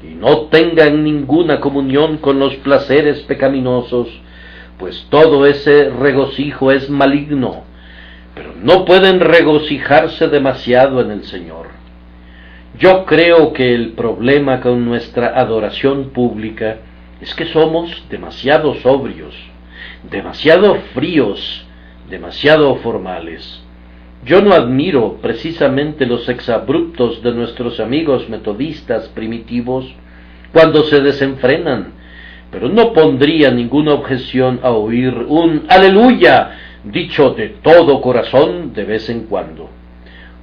y no tengan ninguna comunión con los placeres pecaminosos, pues todo ese regocijo es maligno, pero no pueden regocijarse demasiado en el Señor. Yo creo que el problema con nuestra adoración pública es que somos demasiado sobrios, demasiado fríos, demasiado formales. Yo no admiro precisamente los exabruptos de nuestros amigos metodistas primitivos cuando se desenfrenan, pero no pondría ninguna objeción a oír un aleluya dicho de todo corazón de vez en cuando.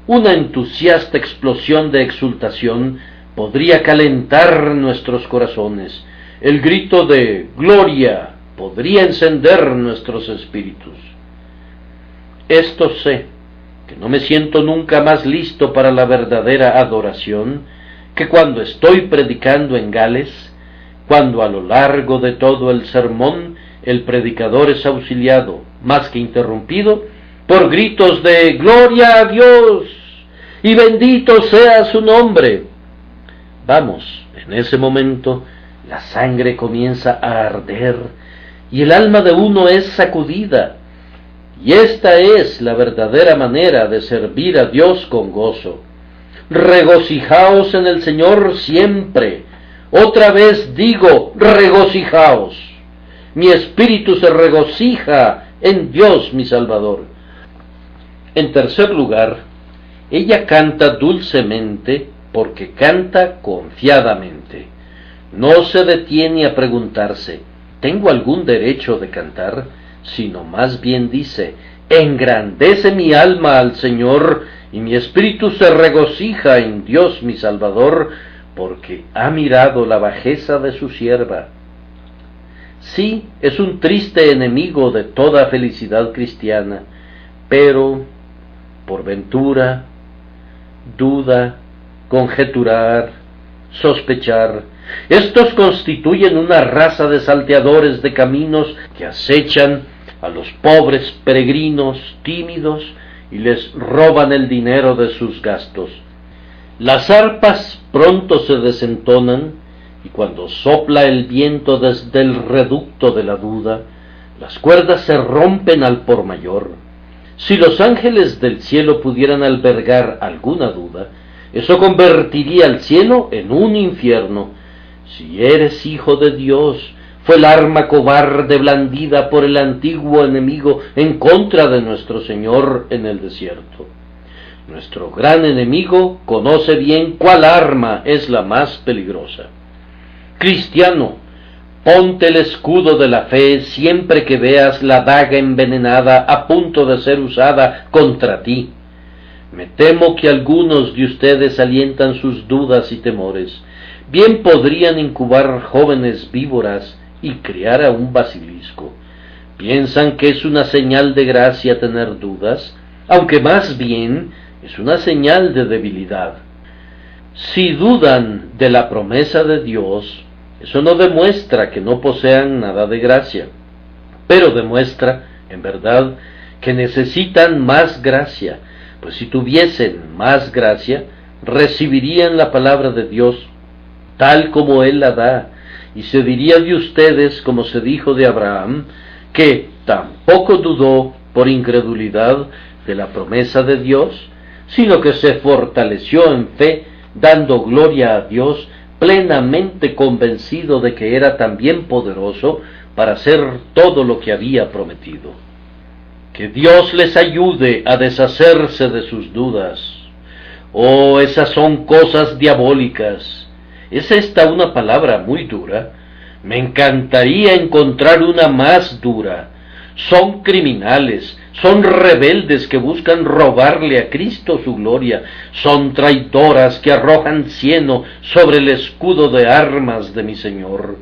Una entusiasta explosión de exultación podría calentar nuestros corazones. El grito de gloria podría encender nuestros espíritus. Esto sé, que no me siento nunca más listo para la verdadera adoración que cuando estoy predicando en Gales, cuando a lo largo de todo el sermón el predicador es auxiliado, más que interrumpido, por gritos de Gloria a Dios y bendito sea su nombre. Vamos, en ese momento la sangre comienza a arder y el alma de uno es sacudida y esta es la verdadera manera de servir a Dios con gozo. Regocijaos en el Señor siempre. Otra vez digo, regocijaos. Mi espíritu se regocija en Dios mi Salvador. En tercer lugar, ella canta dulcemente porque canta confiadamente. No se detiene a preguntarse, ¿tengo algún derecho de cantar? Sino más bien dice, engrandece mi alma al Señor, y mi espíritu se regocija en Dios mi Salvador, porque ha mirado la bajeza de su sierva. Sí, es un triste enemigo de toda felicidad cristiana, pero, por ventura, duda, conjeturar, sospechar, estos constituyen una raza de salteadores de caminos que acechan a los pobres peregrinos tímidos y les roban el dinero de sus gastos. Las arpas pronto se desentonan y cuando sopla el viento desde el reducto de la duda, las cuerdas se rompen al por mayor. Si los ángeles del cielo pudieran albergar alguna duda, eso convertiría al cielo en un infierno. Si eres hijo de Dios, fue el arma cobarde blandida por el antiguo enemigo en contra de nuestro Señor en el desierto. Nuestro gran enemigo conoce bien cuál arma es la más peligrosa. Cristiano, ponte el escudo de la fe siempre que veas la daga envenenada a punto de ser usada contra ti. Me temo que algunos de ustedes alientan sus dudas y temores. Bien podrían incubar jóvenes víboras y criar a un basilisco. Piensan que es una señal de gracia tener dudas, aunque más bien es una señal de debilidad. Si dudan de la promesa de Dios, eso no demuestra que no posean nada de gracia, pero demuestra, en verdad, que necesitan más gracia, pues si tuviesen más gracia, recibirían la palabra de Dios tal como Él la da, y se diría de ustedes, como se dijo de Abraham, que tampoco dudó por incredulidad de la promesa de Dios, sino que se fortaleció en fe, dando gloria a Dios, plenamente convencido de que era también poderoso para hacer todo lo que había prometido. Que Dios les ayude a deshacerse de sus dudas. Oh, esas son cosas diabólicas. ¿Es esta una palabra muy dura? Me encantaría encontrar una más dura. Son criminales, son rebeldes que buscan robarle a Cristo su gloria, son traidoras que arrojan cieno sobre el escudo de armas de mi Señor.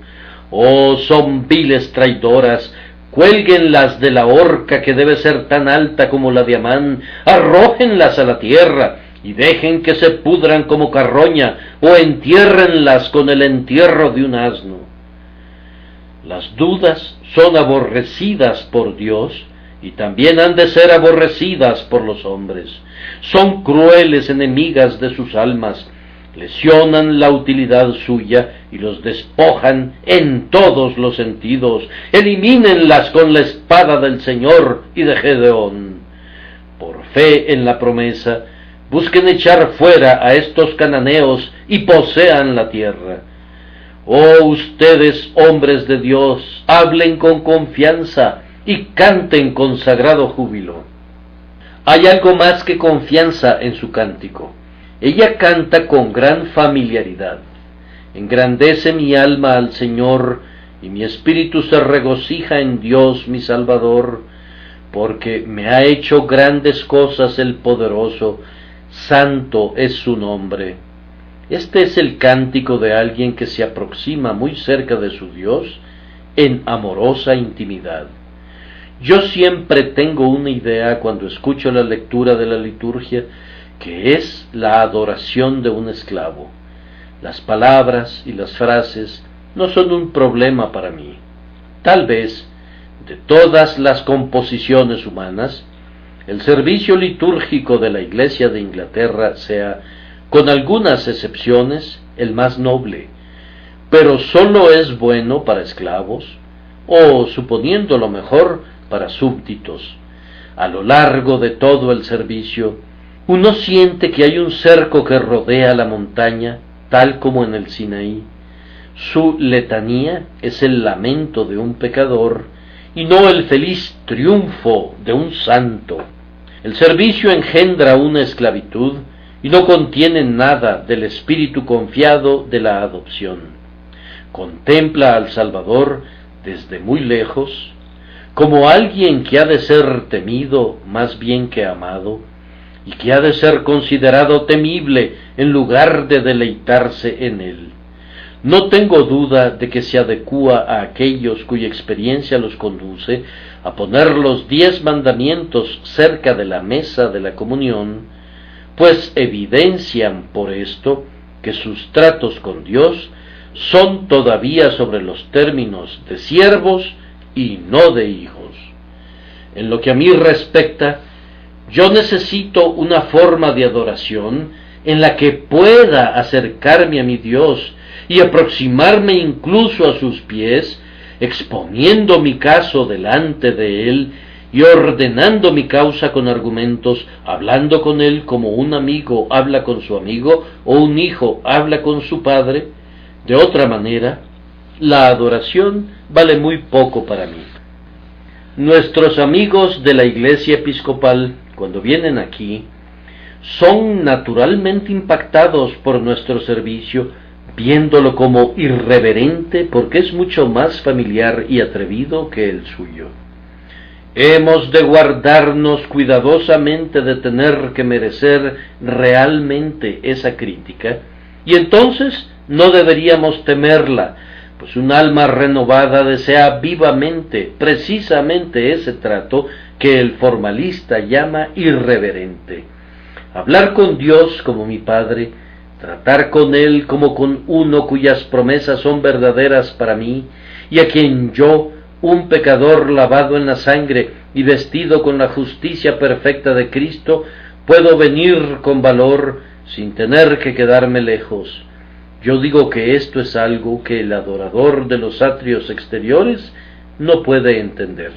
Oh, son viles traidoras, cuélguenlas de la horca que debe ser tan alta como la de Amán, arrójenlas a la tierra, y dejen que se pudran como carroña, o entiérrenlas con el entierro de un asno. Las dudas son aborrecidas por Dios, y también han de ser aborrecidas por los hombres. Son crueles enemigas de sus almas, lesionan la utilidad suya y los despojan en todos los sentidos. Elimínenlas con la espada del Señor y de Gedeón. Por fe en la promesa, busquen echar fuera a estos cananeos y posean la tierra. Oh ustedes, hombres de Dios, hablen con confianza y canten con sagrado júbilo. Hay algo más que confianza en su cántico. Ella canta con gran familiaridad. Engrandece mi alma al Señor, y mi espíritu se regocija en Dios mi Salvador, porque me ha hecho grandes cosas el poderoso, santo es su nombre. Este es el cántico de alguien que se aproxima muy cerca de su Dios en amorosa intimidad. Yo siempre tengo una idea cuando escucho la lectura de la liturgia que es la adoración de un esclavo. Las palabras y las frases no son un problema para mí. Tal vez, de todas las composiciones humanas, el servicio litúrgico de la Iglesia de Inglaterra sea, con algunas excepciones, el más noble, pero sólo es bueno para esclavos, o, suponiendo lo mejor, para súbditos. A lo largo de todo el servicio, uno siente que hay un cerco que rodea la montaña, tal como en el Sinaí. Su letanía es el lamento de un pecador y no el feliz triunfo de un santo. El servicio engendra una esclavitud y no contiene nada del espíritu confiado de la adopción. Contempla al Salvador desde muy lejos como alguien que ha de ser temido más bien que amado, y que ha de ser considerado temible en lugar de deleitarse en él. No tengo duda de que se adecúa a aquellos cuya experiencia los conduce a poner los diez mandamientos cerca de la mesa de la comunión, pues evidencian por esto que sus tratos con Dios son todavía sobre los términos de siervos y no de hijos. En lo que a mí respecta, yo necesito una forma de adoración en la que pueda acercarme a mi Dios y aproximarme incluso a sus pies, exponiendo mi caso delante de Él y ordenando mi causa con argumentos, hablando con Él como un amigo habla con su amigo o un hijo habla con su padre. De otra manera, la adoración vale muy poco para mí. Nuestros amigos de la Iglesia Episcopal cuando vienen aquí, son naturalmente impactados por nuestro servicio, viéndolo como irreverente porque es mucho más familiar y atrevido que el suyo. Hemos de guardarnos cuidadosamente de tener que merecer realmente esa crítica, y entonces no deberíamos temerla, pues un alma renovada desea vivamente precisamente ese trato que el formalista llama irreverente. Hablar con Dios como mi Padre, tratar con Él como con uno cuyas promesas son verdaderas para mí, y a quien yo, un pecador lavado en la sangre y vestido con la justicia perfecta de Cristo, puedo venir con valor sin tener que quedarme lejos. Yo digo que esto es algo que el adorador de los atrios exteriores no puede entender.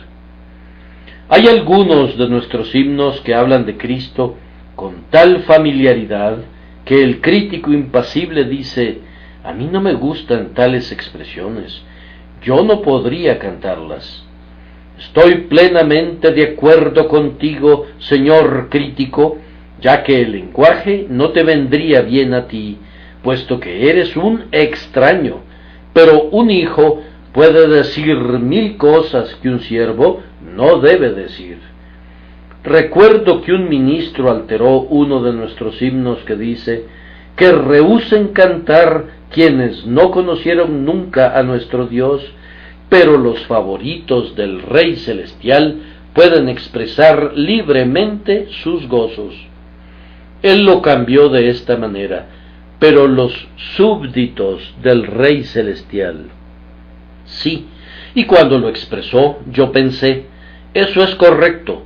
Hay algunos de nuestros himnos que hablan de Cristo con tal familiaridad que el crítico impasible dice, a mí no me gustan tales expresiones, yo no podría cantarlas. Estoy plenamente de acuerdo contigo, señor crítico, ya que el lenguaje no te vendría bien a ti, puesto que eres un extraño, pero un hijo puede decir mil cosas que un siervo no debe decir. Recuerdo que un ministro alteró uno de nuestros himnos que dice que rehúsen cantar quienes no conocieron nunca a nuestro Dios, pero los favoritos del Rey Celestial pueden expresar libremente sus gozos. Él lo cambió de esta manera, pero los súbditos del Rey Celestial. Sí, y cuando lo expresó, yo pensé, eso es correcto,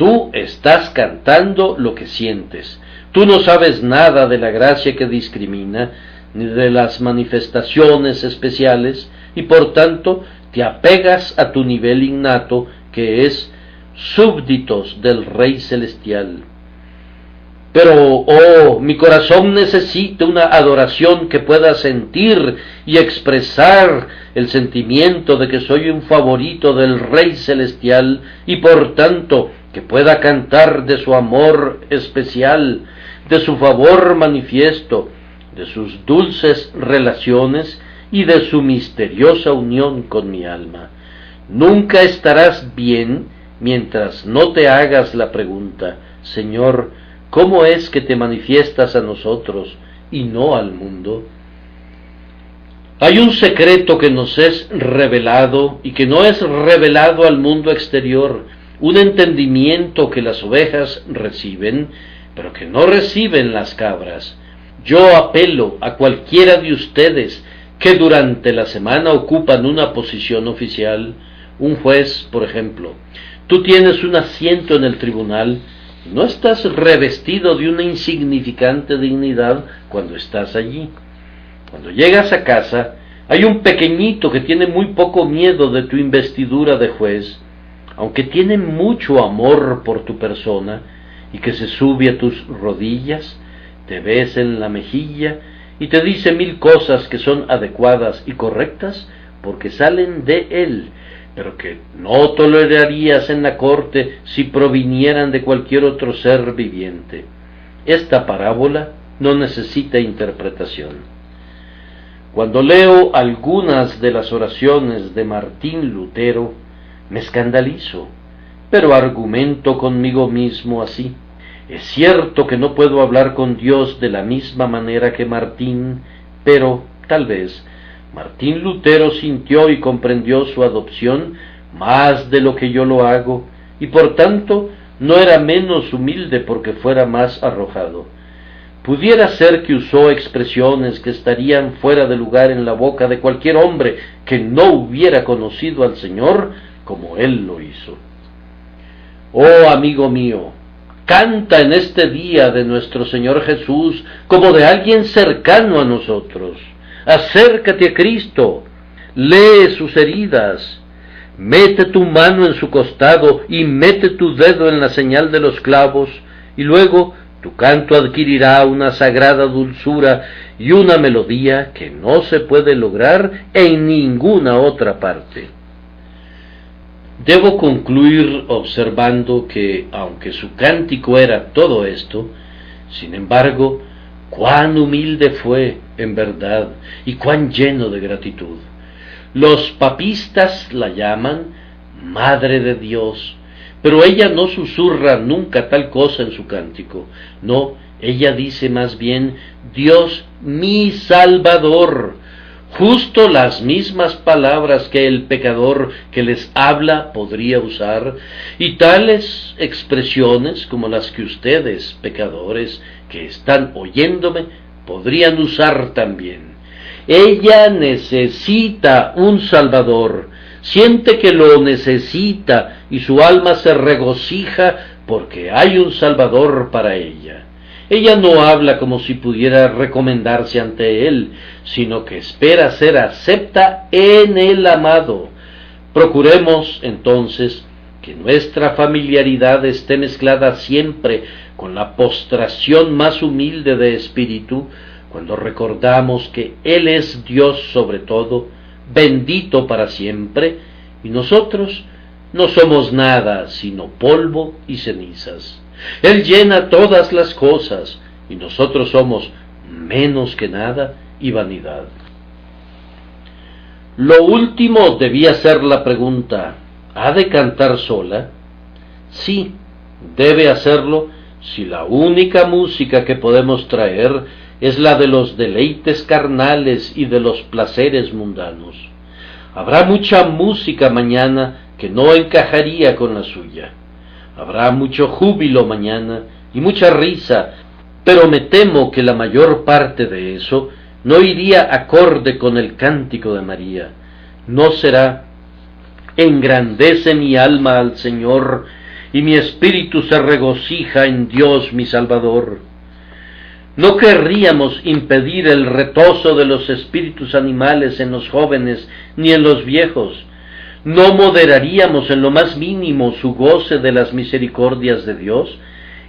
tú estás cantando lo que sientes, tú no sabes nada de la gracia que discrimina, ni de las manifestaciones especiales, y por tanto te apegas a tu nivel innato, que es súbditos del Rey Celestial. Pero, oh, mi corazón necesita una adoración que pueda sentir y expresar el sentimiento de que soy un favorito del Rey Celestial y por tanto que pueda cantar de su amor especial, de su favor manifiesto, de sus dulces relaciones y de su misteriosa unión con mi alma. Nunca estarás bien mientras no te hagas la pregunta, Señor, ¿cómo es que te manifiestas a nosotros y no al mundo? Hay un secreto que nos es revelado y que no es revelado al mundo exterior, un entendimiento que las ovejas reciben, pero que no reciben las cabras. Yo apelo a cualquiera de ustedes que durante la semana ocupan una posición oficial, un juez, por ejemplo, tú tienes un asiento en el tribunal, no estás revestido de una insignificante dignidad cuando estás allí. Cuando llegas a casa, hay un pequeñito que tiene muy poco miedo de tu investidura de juez, aunque tiene mucho amor por tu persona, y que se sube a tus rodillas, te besa en la mejilla y te dice mil cosas que son adecuadas y correctas porque salen de él, pero que no tolerarías en la corte si provinieran de cualquier otro ser viviente. Esta parábola no necesita interpretación. Cuando leo algunas de las oraciones de Martín Lutero, me escandalizo, pero argumento conmigo mismo así. Es cierto que no puedo hablar con Dios de la misma manera que Martín, pero tal vez Martín Lutero sintió y comprendió su adopción más de lo que yo lo hago, y por tanto no era menos humilde porque fuera más arrojado. Pudiera ser que usó expresiones que estarían fuera de lugar en la boca de cualquier hombre que no hubiera conocido al Señor como él lo hizo. Oh amigo mío, Canta en este día de nuestro Señor Jesús como de alguien cercano a nosotros. Acércate a Cristo, lee sus heridas, mete tu mano en su costado y mete tu dedo en la señal de los clavos, y luego tu canto adquirirá una sagrada dulzura y una melodía que no se puede lograr en ninguna otra parte. Debo concluir observando que, aunque su cántico era todo esto, sin embargo, cuán humilde fue, en verdad, y cuán lleno de gratitud. Los papistas la llaman Madre de Dios, pero ella no susurra nunca tal cosa en su cántico, no, ella dice más bien Dios mi Salvador, justo las mismas palabras que el pecador que les habla podría usar, y tales expresiones como las que ustedes, pecadores, que están oyéndome, podrían usar también. Ella necesita un Salvador, siente que lo necesita y su alma se regocija porque hay un Salvador para ella. Ella no habla como si pudiera recomendarse ante él, sino que espera ser acepta en el amado. Procuremos, entonces, que nuestra familiaridad esté mezclada siempre con la postración más humilde de espíritu, cuando recordamos que Él es Dios sobre todo, bendito para siempre, y nosotros no somos nada sino polvo y cenizas. Él llena todas las cosas y nosotros somos menos que nada y vanidad. Lo último debía ser la pregunta, ¿ha de cantar sola? Sí, debe hacerlo si la única música que podemos traer es la de los deleites carnales y de los placeres mundanos. Habrá mucha música mañana que no encajaría con la suya. Habrá mucho júbilo mañana y mucha risa, pero me temo que la mayor parte de eso no iría acorde con el cántico de María. No será engrandece mi alma al Señor y mi espíritu se regocija en Dios mi Salvador. No querríamos impedir el retozo de los espíritus animales en los jóvenes ni en los viejos. No moderaríamos en lo más mínimo su goce de las misericordias de Dios,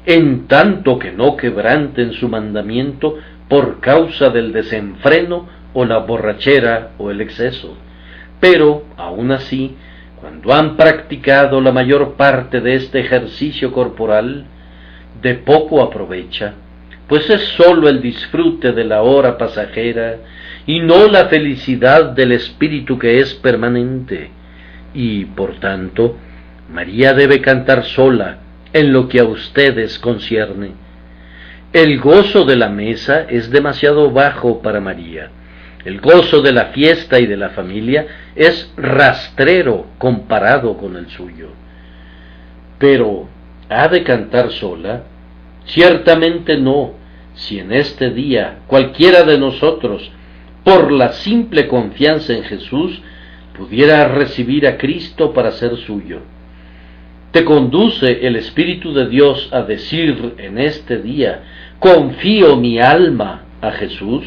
en tanto que no quebranten su mandamiento por causa del desenfreno o la borrachera o el exceso. Pero, aun así, cuando han practicado la mayor parte de este ejercicio corporal, de poco aprovecha, pues es sólo el disfrute de la hora pasajera y no la felicidad del espíritu que es permanente. Y, por tanto, María debe cantar sola en lo que a ustedes concierne. El gozo de la mesa es demasiado bajo para María el gozo de la fiesta y de la familia es rastrero comparado con el suyo. Pero, ¿ha de cantar sola? Ciertamente no, si en este día cualquiera de nosotros, por la simple confianza en Jesús, pudiera recibir a Cristo para ser suyo. ¿Te conduce el Espíritu de Dios a decir en este día, confío mi alma a Jesús?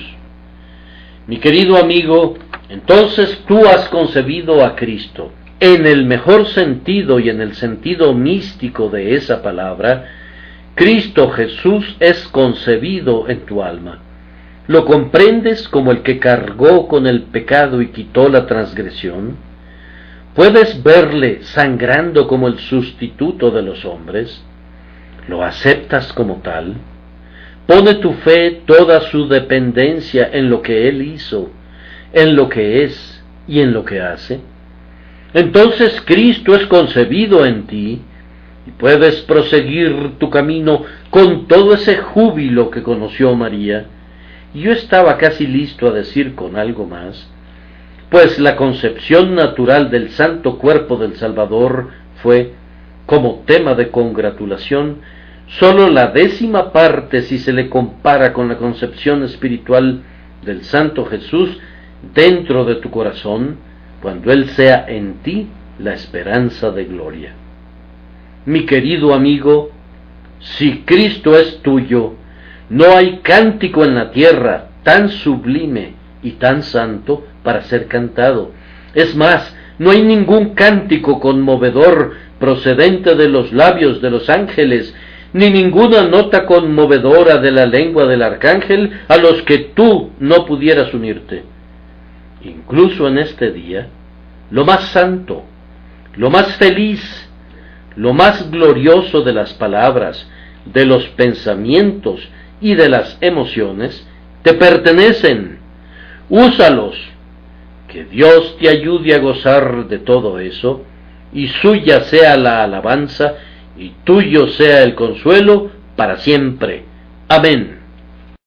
Mi querido amigo, entonces tú has concebido a Cristo. En el mejor sentido y en el sentido místico de esa palabra, Cristo Jesús es concebido en tu alma. ¿Lo comprendes como el que cargó con el pecado y quitó la transgresión? ¿Puedes verle sangrando como el sustituto de los hombres? ¿Lo aceptas como tal? Pone tu fe toda su dependencia en lo que Él hizo, en lo que es y en lo que hace. Entonces Cristo es concebido en ti y puedes proseguir tu camino con todo ese júbilo que conoció María. Yo estaba casi listo a decir con algo más, pues la concepción natural del santo cuerpo del Salvador fue, como tema de congratulación, sólo la décima parte si se le compara con la concepción espiritual del Santo Jesús dentro de tu corazón, cuando Él sea en ti la esperanza de gloria. Mi querido amigo, si Cristo es tuyo, no hay cántico en la tierra tan sublime y tan santo para ser cantado. Es más, no hay ningún cántico conmovedor procedente de los labios de los ángeles ni ninguna nota conmovedora de la lengua del arcángel a los que tú no pudieras unirte. Incluso en este día, lo más santo, lo más feliz, lo más glorioso de las palabras, de los pensamientos y de las emociones, te pertenecen. Úsalos. Que Dios te ayude a gozar de todo eso, y suya sea la alabanza y tuyo sea el consuelo para siempre. Amén.